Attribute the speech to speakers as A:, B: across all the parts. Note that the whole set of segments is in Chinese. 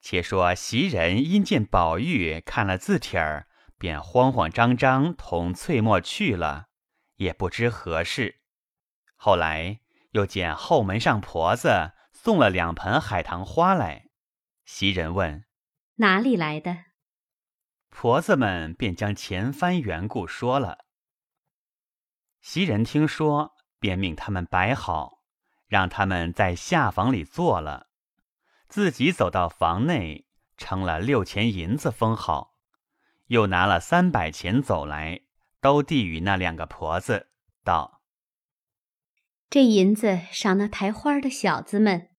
A: 且说袭人因见宝玉看了字帖儿，便慌慌张张同翠墨去了，也不知何事。后来又见后门上婆子送了两盆海棠花来，袭人问：“
B: 哪里来的？”
A: 婆子们便将前番缘故说了。袭人听说，便命他们摆好，让他们在下房里坐了。自己走到房内，称了六钱银子封好，又拿了三百钱走来，都递与那两个婆子，道：“
B: 这银子赏那抬花的小子们，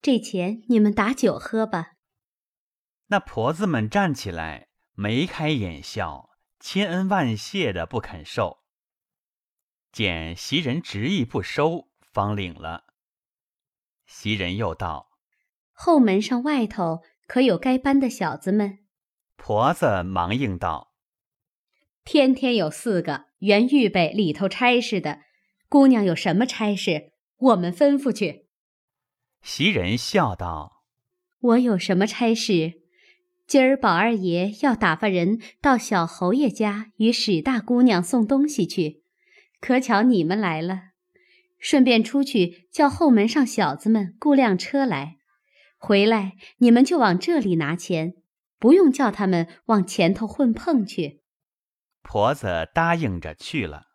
B: 这钱你们打酒喝吧。”
A: 那婆子们站起来，眉开眼笑，千恩万谢的不肯受。见袭人执意不收，方领了。袭人又道。
B: 后门上外头可有该班的小子们？
A: 婆子忙应道：“
B: 天天有四个，原预备里头差事的。姑娘有什么差事，我们吩咐去。”
A: 袭人笑道：“
B: 我有什么差事？今儿宝二爷要打发人到小侯爷家与史大姑娘送东西去，可巧你们来了，顺便出去叫后门上小子们雇辆车来。”回来，你们就往这里拿钱，不用叫他们往前头混碰去。
A: 婆子答应着去了。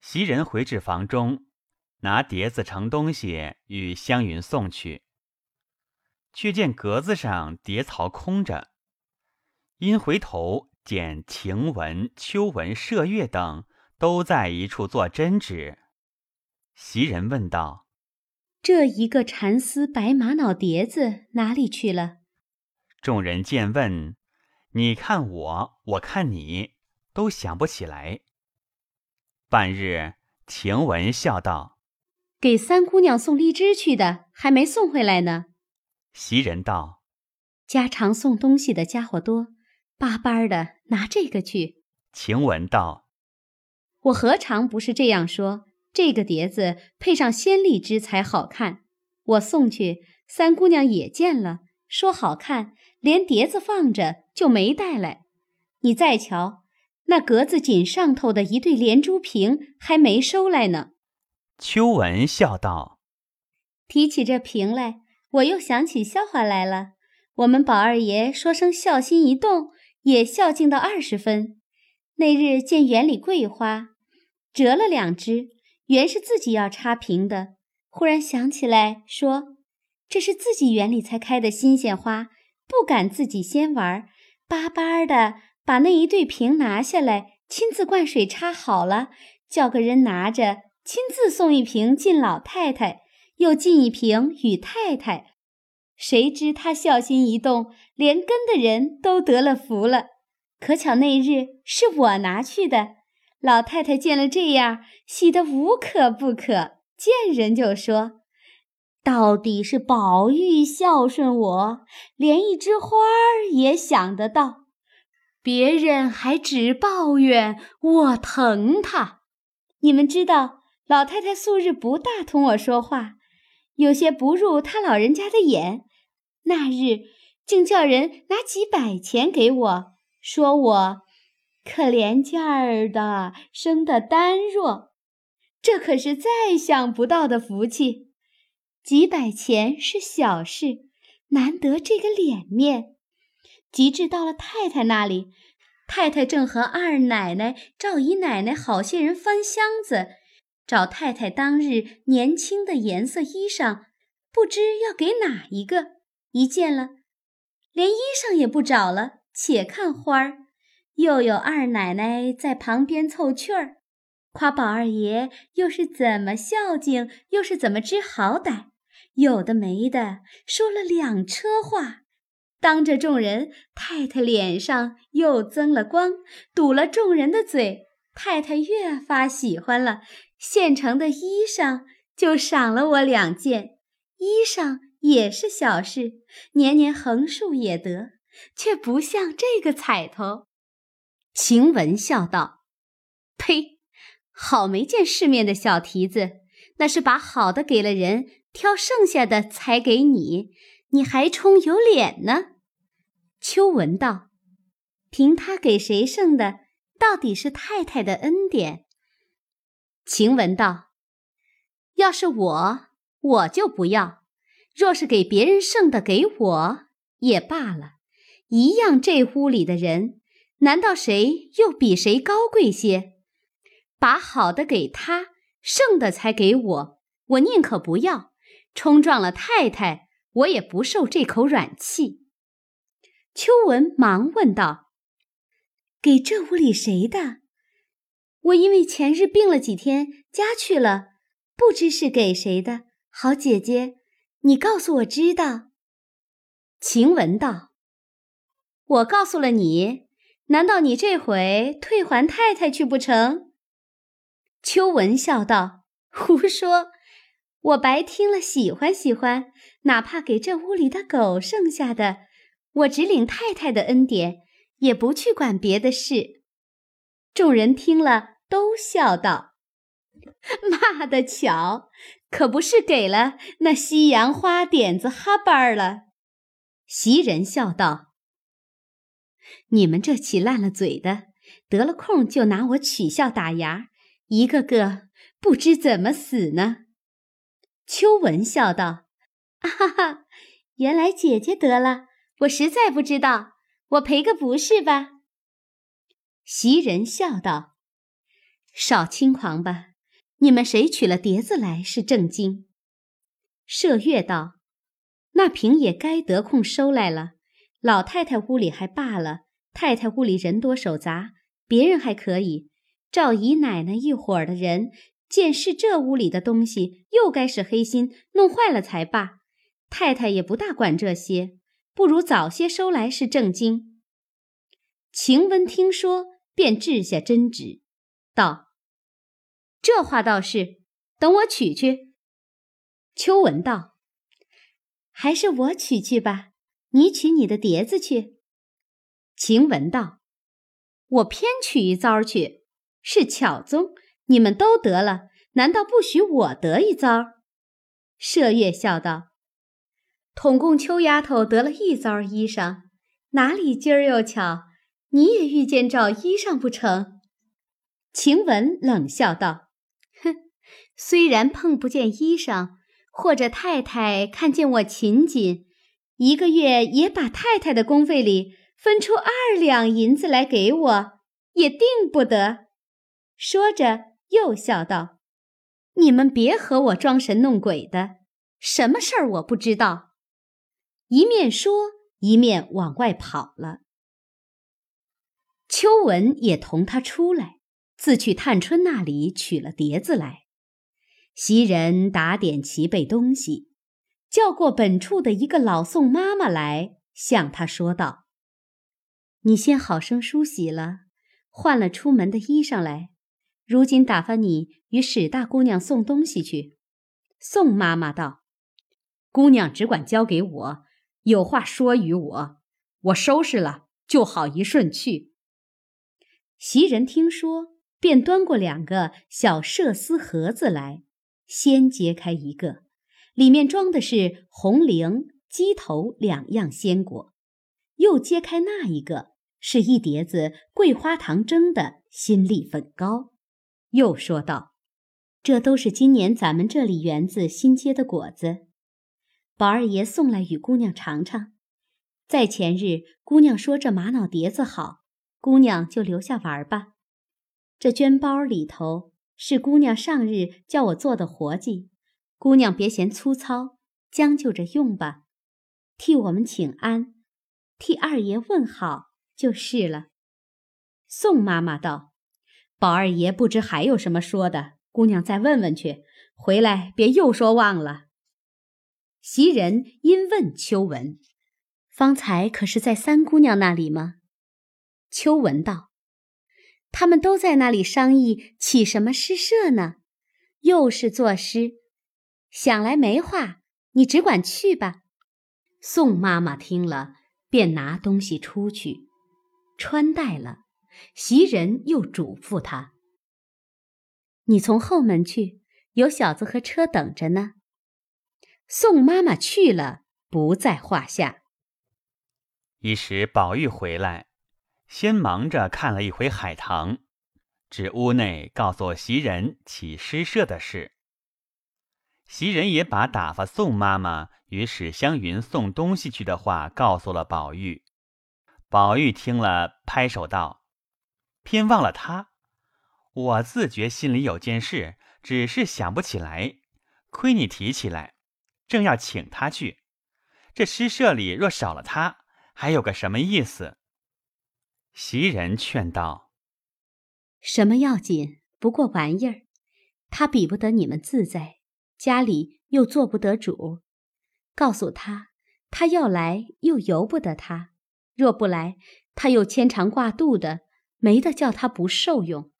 A: 袭人回至房中，拿碟子盛东西与湘云送去，却见格子上碟槽空着。因回头见晴雯、秋纹、麝月等都在一处做针纸，袭人问道。
B: 这一个蚕丝白玛瑙碟子哪里去了？
A: 众人见问，你看我，我看你，都想不起来。半日，晴雯笑道：“
B: 给三姑娘送荔枝去的，还没送回来呢。”
A: 袭人道：“
B: 家常送东西的家伙多，巴巴的拿这个去。”
A: 晴雯道：“
B: 我何尝不是这样说？”这个碟子配上鲜荔枝才好看，我送去，三姑娘也见了，说好看，连碟子放着就没带来。你再瞧，那格子锦上头的一对连珠瓶还没收来呢。
A: 秋文笑道：“
B: 提起这瓶来，我又想起笑话来了。我们宝二爷说声孝心一动，也孝敬到二十分。那日见园里桂花，折了两枝。”原是自己要插瓶的，忽然想起来，说：“这是自己园里才开的新鲜花，不敢自己先玩，巴巴的把那一对瓶拿下来，亲自灌水插好了，叫个人拿着，亲自送一瓶进老太太，又进一瓶与太太。谁知他孝心一动，连跟的人都得了福了。可巧那日是我拿去的。”老太太见了这样，喜得无可不可，见人就说：“到底是宝玉孝顺我，连一枝花也想得到。别人还只抱怨我疼他。你们知道，老太太素日不大同我说话，有些不入他老人家的眼。那日竟叫人拿几百钱给我，说我。”可怜劲儿的，生的单弱，这可是再想不到的福气。几百钱是小事，难得这个脸面。及至到了太太那里，太太正和二奶奶、赵姨奶奶好些人翻箱子，找太太当日年轻的颜色衣裳，不知要给哪一个。一见了，连衣裳也不找了，且看花儿。又有二奶奶在旁边凑趣儿，夸宝二爷又是怎么孝敬，又是怎么知好歹，有的没的说了两车话，当着众人，太太脸上又增了光，堵了众人的嘴。太太越发喜欢了，现成的衣裳就赏了我两件，衣裳也是小事，年年横竖也得，却不像这个彩头。晴雯笑道：“呸！好没见世面的小蹄子，那是把好的给了人，挑剩下的才给你。你还充有脸呢？秋文道：“凭他给谁剩的，到底是太太的恩典。”晴雯道：“要是我，我就不要；若是给别人剩的给我也罢了，一样。这屋里的人，难道谁又比谁高贵些？把好的给他，剩的才给我，我宁可不要。冲撞了太太，我也不受这口软气。”秋文忙问道：“给这屋里谁的？我因为前日病了几天，家去了，不知是给谁的。好姐姐，你告诉我知道。”晴雯道：“我告诉了你，难道你这回退还太太去不成？”秋文笑道：“胡说！我白听了，喜欢喜欢，哪怕给这屋里的狗剩下的。”我只领太太的恩典，也不去管别的事。众人听了，都笑道：“骂得巧，可不是给了那西洋花点子哈巴儿了。”袭人笑道：“你们这起烂了嘴的，得了空就拿我取笑打牙，一个个不知怎么死呢。”秋文笑道：“哈哈，原来姐姐得了。”我实在不知道，我赔个不是吧？袭人笑道：“少轻狂吧！你们谁取了碟子来是正经？”麝月道：“那瓶也该得空收来了。老太太屋里还罢了，太太屋里人多手杂，别人还可以。照姨奶奶一伙儿的人，见是这屋里的东西，又该是黑心，弄坏了才罢。太太也不大管这些。”不如早些收来是正经。晴雯听说，便掷下针纸，道：“这话倒是，等我取去。”秋文道：“还是我取去吧，你取你的碟子去。”晴雯道：“我偏取一遭去，是巧宗，你们都得了，难道不许我得一遭？”麝月笑道。统共秋丫头得了一遭衣裳，哪里今儿又巧，你也遇见找衣裳不成？晴雯冷笑道：“哼，虽然碰不见衣裳，或者太太看见我勤谨，一个月也把太太的工费里分出二两银子来给我，也定不得。”说着又笑道：“你们别和我装神弄鬼的，什么事儿我不知道。”一面说，一面往外跑了。秋文也同他出来，自去探春那里取了碟子来。袭人打点齐备东西，叫过本处的一个老宋妈妈来，向他说道：“你先好生梳洗了，换了出门的衣裳来。如今打发你与史大姑娘送东西去。”宋妈妈道：“
C: 姑娘只管交给我。”有话说与我，我收拾了就好一顺去。
B: 袭人听说，便端过两个小麝丝盒子来，先揭开一个，里面装的是红菱、鸡头两样鲜果；又揭开那一个，是一碟子桂花糖蒸的新粒粉糕。又说道：“这都是今年咱们这里园子新结的果子。”宝二爷送来与姑娘尝尝。在前日，姑娘说这玛瑙碟子好，姑娘就留下玩吧。这绢包里头是姑娘上日叫我做的活计，姑娘别嫌粗糙，将就着用吧。替我们请安，替二爷问好就是了。宋妈妈道：“
C: 宝二爷不知还有什么说的，姑娘再问问去，回来别又说忘了。”
B: 袭人因问秋文：“方才可是在三姑娘那里吗？”秋文道：“他们都在那里商议起什么诗社呢？又是作诗，想来没话，你只管去吧。”宋妈妈听了，便拿东西出去，穿戴了。袭人又嘱咐他：“你从后门去，有小子和车等着呢。”宋妈妈去了，
C: 不在话下。
A: 一时宝玉回来，先忙着看了一回海棠，至屋内告诉袭人起诗社的事。袭人也把打发宋妈妈与史湘云送东西去的话告诉了宝玉。宝玉听了，拍手道：“偏忘了他！我自觉心里有件事，只是想不起来。亏你提起来，正要请他去。这诗社里若少了他，还有个什么意思？”袭人劝道：“
B: 什么要紧？不过玩意儿，他比不得你们自在，家里又做不得主。告诉他，他要来又由不得他。”若不来，他又牵肠挂肚的，没得叫他不受用。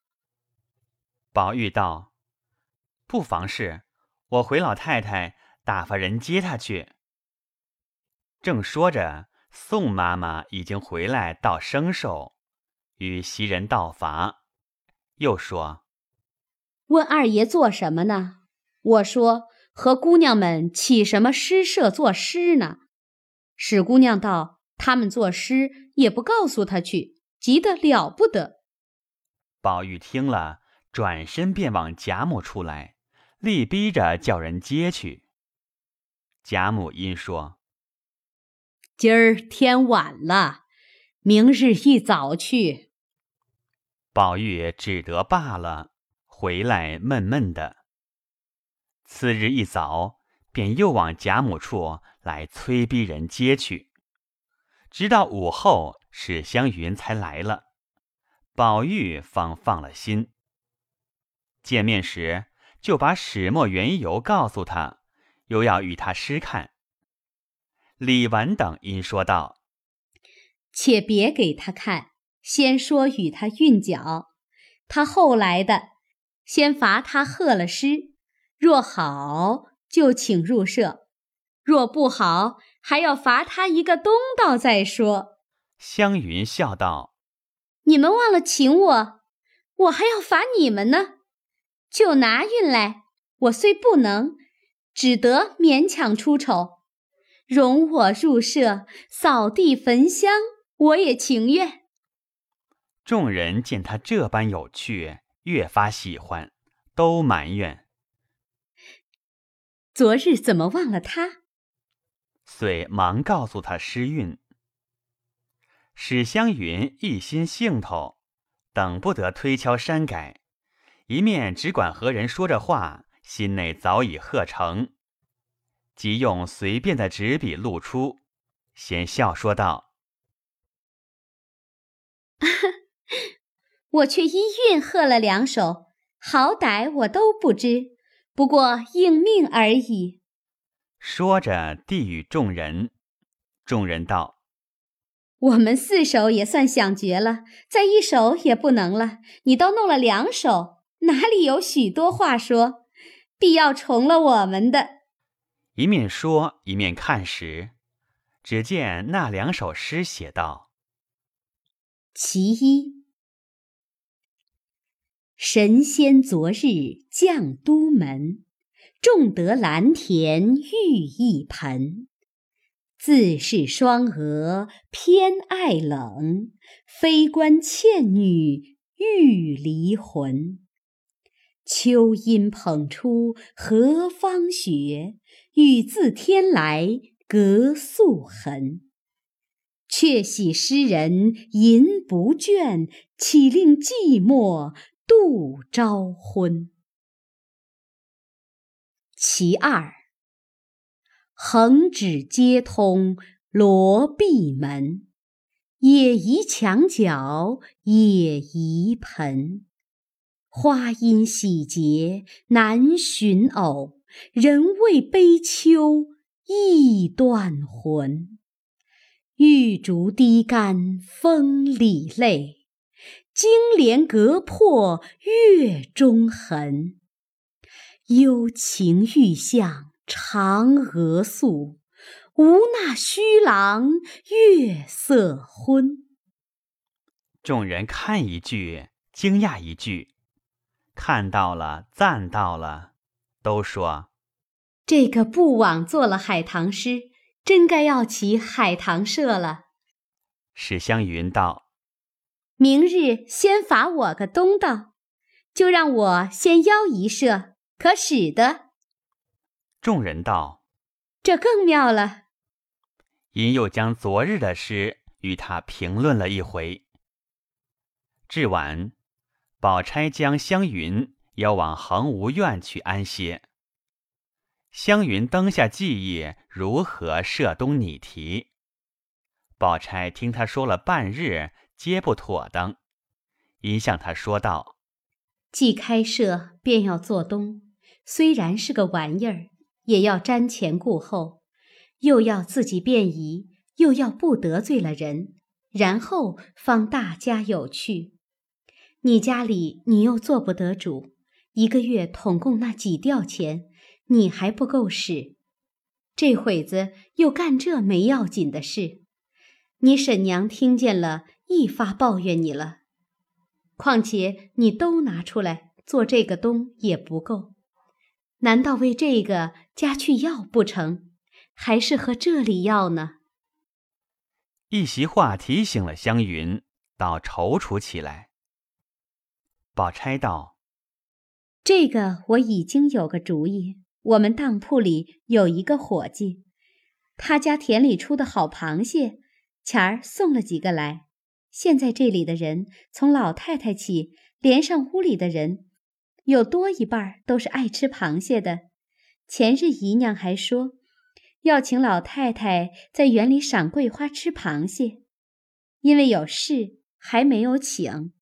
A: 宝玉道：“不妨事，我回老太太打发人接他去。”正说着，宋妈妈已经回来到生寿，与袭人道罚，又说：“
B: 问二爷做什么呢？”我说：“和姑娘们起什么诗社作诗呢？”史姑娘道。他们作诗也不告诉他去，急得了不得。
A: 宝玉听了，转身便往贾母出来，力逼着叫人接去。贾母因说：“
C: 今儿天晚了，明日一早去。”
A: 宝玉只得罢了，回来闷闷的。次日一早，便又往贾母处来催逼人接去。直到午后，史湘云才来了，宝玉方放了心。见面时，就把始末缘由告诉他，又要与他诗看。李纨等因说道：“
B: 且别给他看，先说与他韵脚。他后来的，先罚他贺了诗，若好就请入社，若不好。”还要罚他一个东道再说。
A: 湘云笑道：“
B: 你们忘了请我，我还要罚你们呢。就拿运来，我虽不能，只得勉强出丑。容我入社扫地焚香，我也情愿。”
A: 众人见他这般有趣，越发喜欢，都埋怨：“
B: 昨日怎么忘了他？”
A: 遂忙告诉他诗韵。史湘云一心兴头，等不得推敲删改，一面只管和人说着话，心内早已贺成，即用随便的纸笔露出，先笑说道：“
B: 我却依韵喝了两首，好歹我都不知，不过应命而已。”
A: 说着，递与众人。众人道：“
B: 我们四首也算想绝了，再一首也不能了。你都弄了两首，哪里有许多话说？必要重了我们的。”
A: 一面说，一面看时，只见那两首诗写道：“
B: 其一，神仙昨日降都门。”种得蓝田玉一盆，自是双娥偏爱冷，非关倩女欲离魂。秋阴捧出何方雪，雨自天来隔素痕。却喜诗人吟不倦，岂令寂寞度朝昏。其二，横指接通罗闭门，也宜墙角也宜盆。花阴喜结难寻偶，人为悲秋意断魂。玉竹低干风里泪，金莲隔破月中痕。幽情欲向嫦娥诉，无那虚郎月色昏。
A: 众人看一句，惊讶一句，看到了，赞到了，都说：
B: 这个不枉做了海棠诗，
C: 真该要起海棠社了。
A: 史湘云道：“
B: 明日先罚我个东道，就让我先邀一社，可使得？”
A: 众人道：“
B: 这更妙了。”
A: 因又将昨日的诗与他评论了一回。至晚，宝钗将湘云邀往恒芜院去安歇。湘云当下记忆如何涉东拟题，宝钗听他说了半日，皆不妥当，因向他说道：“
C: 既开设，便要做东，虽然是个玩意儿，也要瞻前顾后，又要自己便宜，又要不得罪了人，然后方大家有趣。你家里你又做不得主，一个月统共那几吊钱。”你还不够使，这会子又干这没要紧的事，你婶娘听见了，一发抱怨你了。况且你都拿出来做这个东也不够，难道为这个家去要不成？还是和这里要呢？
A: 一席话提醒了湘云，倒踌躇起来。宝钗道：“
B: 这个我已经有个主意。”我们当铺里有一个伙计，他家田里出的好螃蟹，前儿送了几个来。现在这里的人，从老太太起，连上屋里的人，有多一半都是爱吃螃蟹的。前日姨娘还说，要请老太太在园里赏桂花吃螃蟹，因为有事还没有请。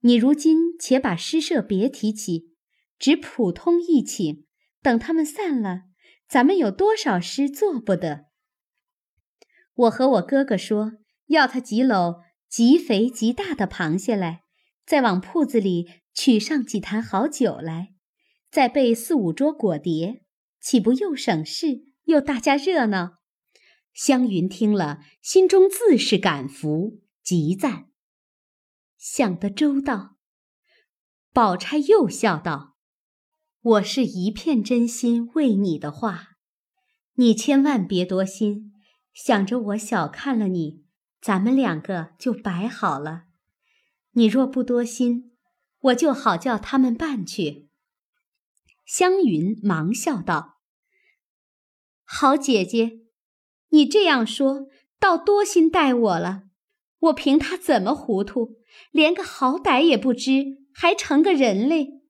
B: 你如今且把诗社别提起，只普通一请。等他们散了，咱们有多少诗做不得？我和我哥哥说，要他几篓极肥极大的螃蟹来，再往铺子里取上几坛好酒来，再备四五桌果碟，岂不又省事又大家热闹？
C: 湘云听了，心中自是感服，极赞，想得周到。宝钗又笑道。我是一片真心为你的话，你千万别多心，想着我小看了你，咱们两个就摆好了。你若不多心，我就好叫他们办去。
B: 湘云忙笑道：“好姐姐，你这样说，倒多心待我了。我凭他怎么糊涂，连个好歹也不知，还成个人嘞。”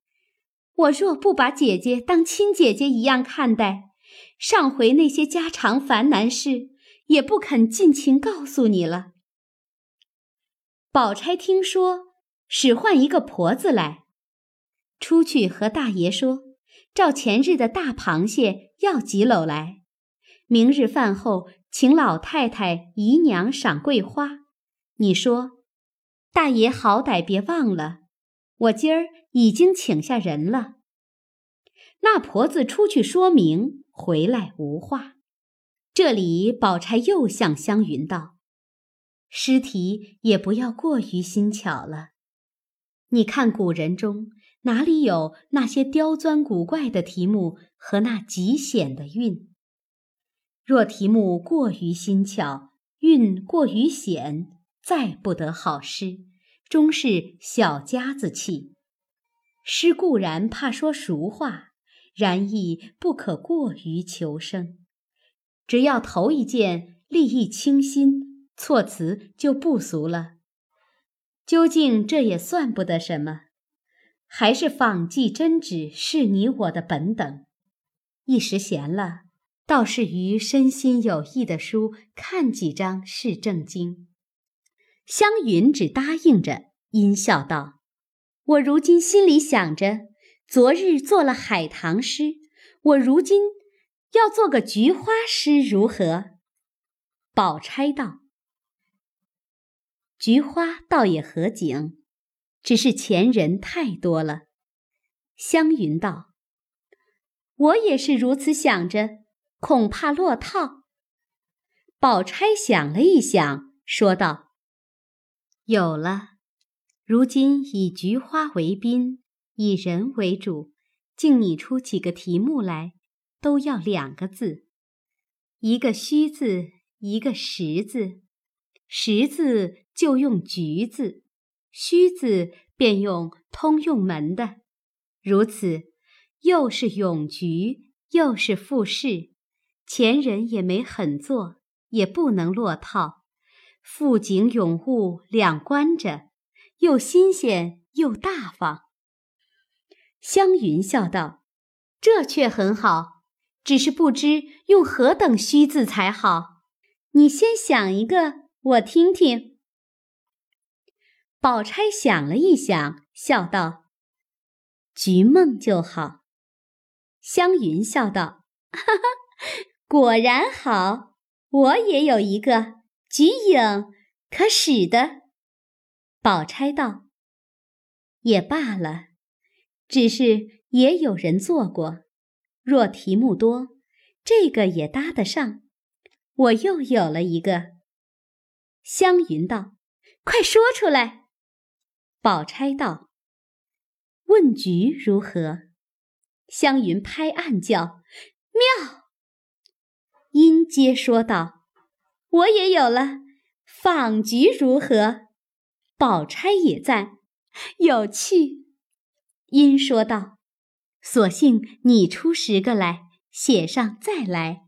B: 我若不把姐姐当亲姐姐一样看待，上回那些家常烦难事也不肯尽情告诉你了。宝钗听说，使唤一个婆子来，出去和大爷说，照前日的大螃蟹要几篓来，明日饭后请老太太姨娘赏桂花。你说，大爷好歹别忘了，我今儿。已经请下人了。那婆子出去说明，回来无话。这里宝钗又向湘云道：“诗题也不要过于新巧了。你看古人中哪里有那些刁钻古怪的题目和那极险的韵？若题目过于新巧，韵过于险，再不得好诗，终是小家子气。”诗固然怕说俗话，然亦不可过于求生。只要头一件立意清新，措辞就不俗了。究竟这也算不得什么，还是仿迹真旨是你我的本等。一时闲了，倒是于身心有益的书看几章是正经。湘云只答应着，阴笑道。我如今心里想着，昨日做了海棠诗，我如今要做个菊花诗，如何？宝钗道：“菊花倒也合景，只是前人太多了。”湘云道：“我也是如此想着，恐怕落套。”宝钗想了一想，说道：“有了。”如今以菊花为宾，以人为主，竟拟出几个题目来，都要两个字。一个虚字，一个实字，实字就用橘字，虚字便用通用门的，如此，又是咏菊，又是赋诗，前人也没狠做，也不能落套，富景咏物两关着，又新鲜又大方。湘云笑道：“这却很好，只是不知用何等虚字才好。
D: 你先想一个，我听听。”
B: 宝钗想了一想，笑道：“菊梦就好。”
D: 湘云笑道：“哈哈，果然好，我也有一个菊影，可使的。”
B: 宝钗道：“也罢了。”只是也有人做过，若题目多，这个也搭得上。我又有了一个。
D: 湘云道：“快说出来。”
B: 宝钗道：“问菊如何？”
D: 湘云拍案叫：“妙！”
B: 因皆说道：“
D: 我也有了。”访菊如何？
B: 宝钗也赞：“
D: 有趣。”
B: 因说道：“索性你出十个来，写上再来。”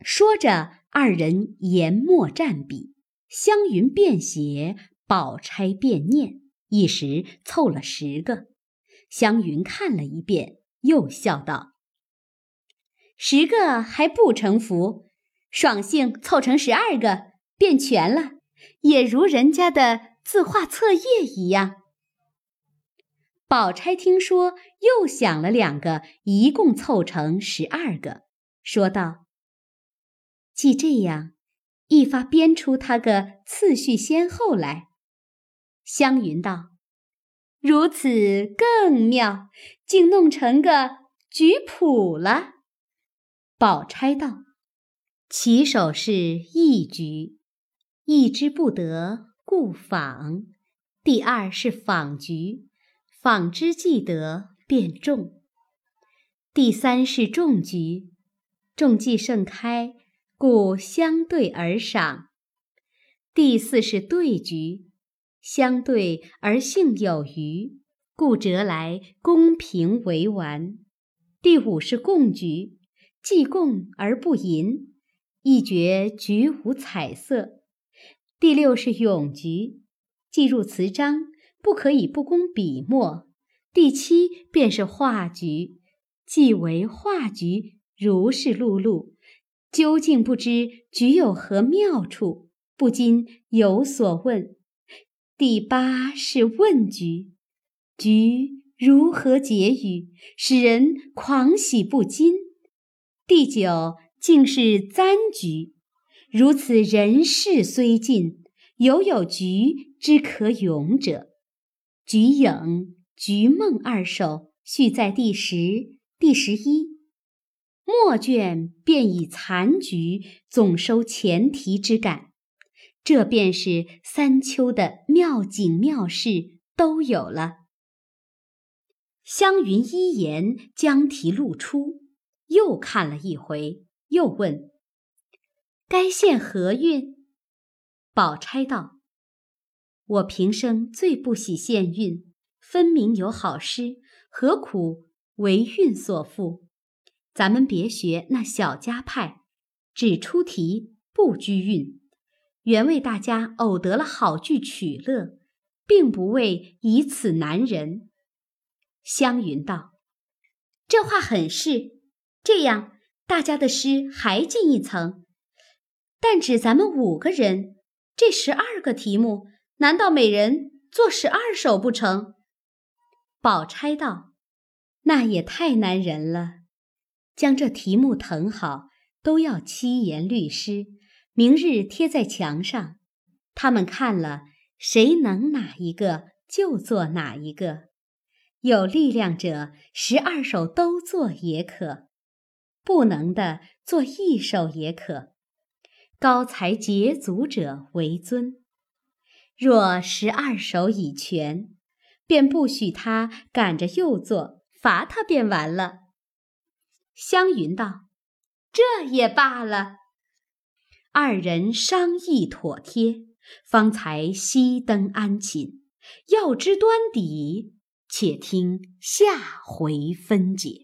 B: 说着，二人研墨蘸笔，湘云便写，宝钗便念，一时凑了十个。湘云看了一遍，又笑道：“
D: 十个还不成符，爽性凑成十二个，便全了，也如人家的字画册页一样。”
B: 宝钗听说，又想了两个，一共凑成十二个，说道：“既这样，一发编出他个次序先后来。”湘云道：“
D: 如此更妙，竟弄成个局谱了。”
B: 宝钗道：“起手是一局，一之不得，故仿；第二是仿局。”纺之既得，便种。第三是种菊，种既盛开，故相对而赏。第四是对菊，相对而性有余，故折来公平为完。第五是贡菊，既贡而不淫，亦觉菊无彩色。第六是咏菊，既入词章。不可以不工笔墨。第七便是画菊，既为画菊，如是碌碌，究竟不知菊有何妙处，不禁有所问。第八是问菊，菊如何解语，使人狂喜不禁。第九竟是簪菊，如此人事虽尽，犹有菊之可咏者。菊影、菊梦二首续在第十、第十一末卷，便以残菊总收前提之感。这便是三秋的妙景妙事都有了。湘云一言将题露出，又看了一回，又问：“该献何韵？”宝钗道。我平生最不喜献韵，分明有好诗，何苦为韵所缚？咱们别学那小家派，只出题不拘韵，原为大家偶得了好句取乐，并不为以此难人。湘云道：“这话很是，这样大家的诗还进一层，但只咱们五个人，这十二个题目。”难道每人做十二首不成？宝钗道：“那也太难人了。将这题目誊好，都要七言律诗，明日贴在墙上。他们看了，谁能哪一个就做哪一个。有力量者，十二首都做也可；不能的，做一首也可。高才捷足者为尊。”若十二首已全，便不许他赶着又做，罚他便完了。湘云道：“
E: 这也罢了。
B: 二人商议妥帖，方才熄灯安寝。要知端底，且听下回分解。